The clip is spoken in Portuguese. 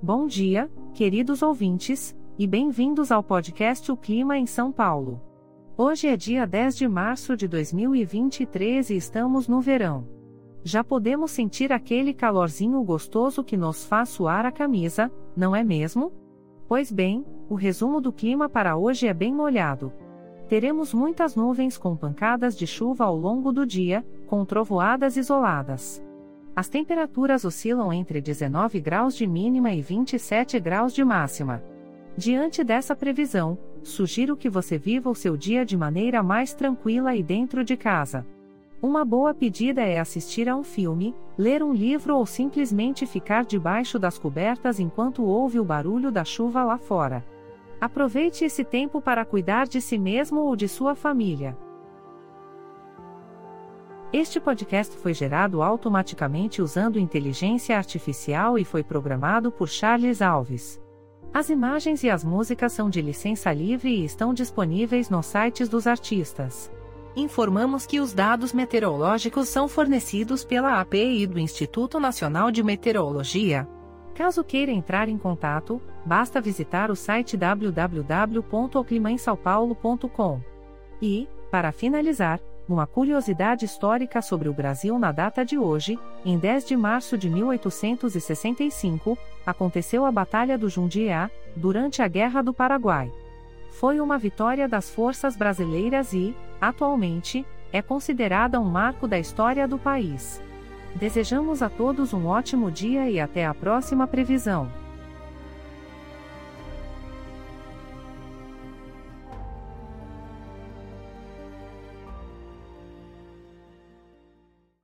Bom dia, queridos ouvintes, e bem-vindos ao podcast O Clima em São Paulo. Hoje é dia 10 de março de 2023 e estamos no verão. Já podemos sentir aquele calorzinho gostoso que nos faz suar a camisa, não é mesmo? Pois bem, o resumo do clima para hoje é bem molhado. Teremos muitas nuvens com pancadas de chuva ao longo do dia, com trovoadas isoladas. As temperaturas oscilam entre 19 graus de mínima e 27 graus de máxima. Diante dessa previsão, sugiro que você viva o seu dia de maneira mais tranquila e dentro de casa. Uma boa pedida é assistir a um filme, ler um livro ou simplesmente ficar debaixo das cobertas enquanto ouve o barulho da chuva lá fora. Aproveite esse tempo para cuidar de si mesmo ou de sua família. Este podcast foi gerado automaticamente usando inteligência artificial e foi programado por Charles Alves. As imagens e as músicas são de licença livre e estão disponíveis nos sites dos artistas. Informamos que os dados meteorológicos são fornecidos pela API do Instituto Nacional de Meteorologia. Caso queira entrar em contato, basta visitar o site www.oclimainsaopaulo.com. E, para finalizar, uma curiosidade histórica sobre o Brasil na data de hoje, em 10 de março de 1865, aconteceu a Batalha do Jundiaí, durante a Guerra do Paraguai. Foi uma vitória das forças brasileiras e, atualmente, é considerada um marco da história do país. Desejamos a todos um ótimo dia e até a próxima previsão.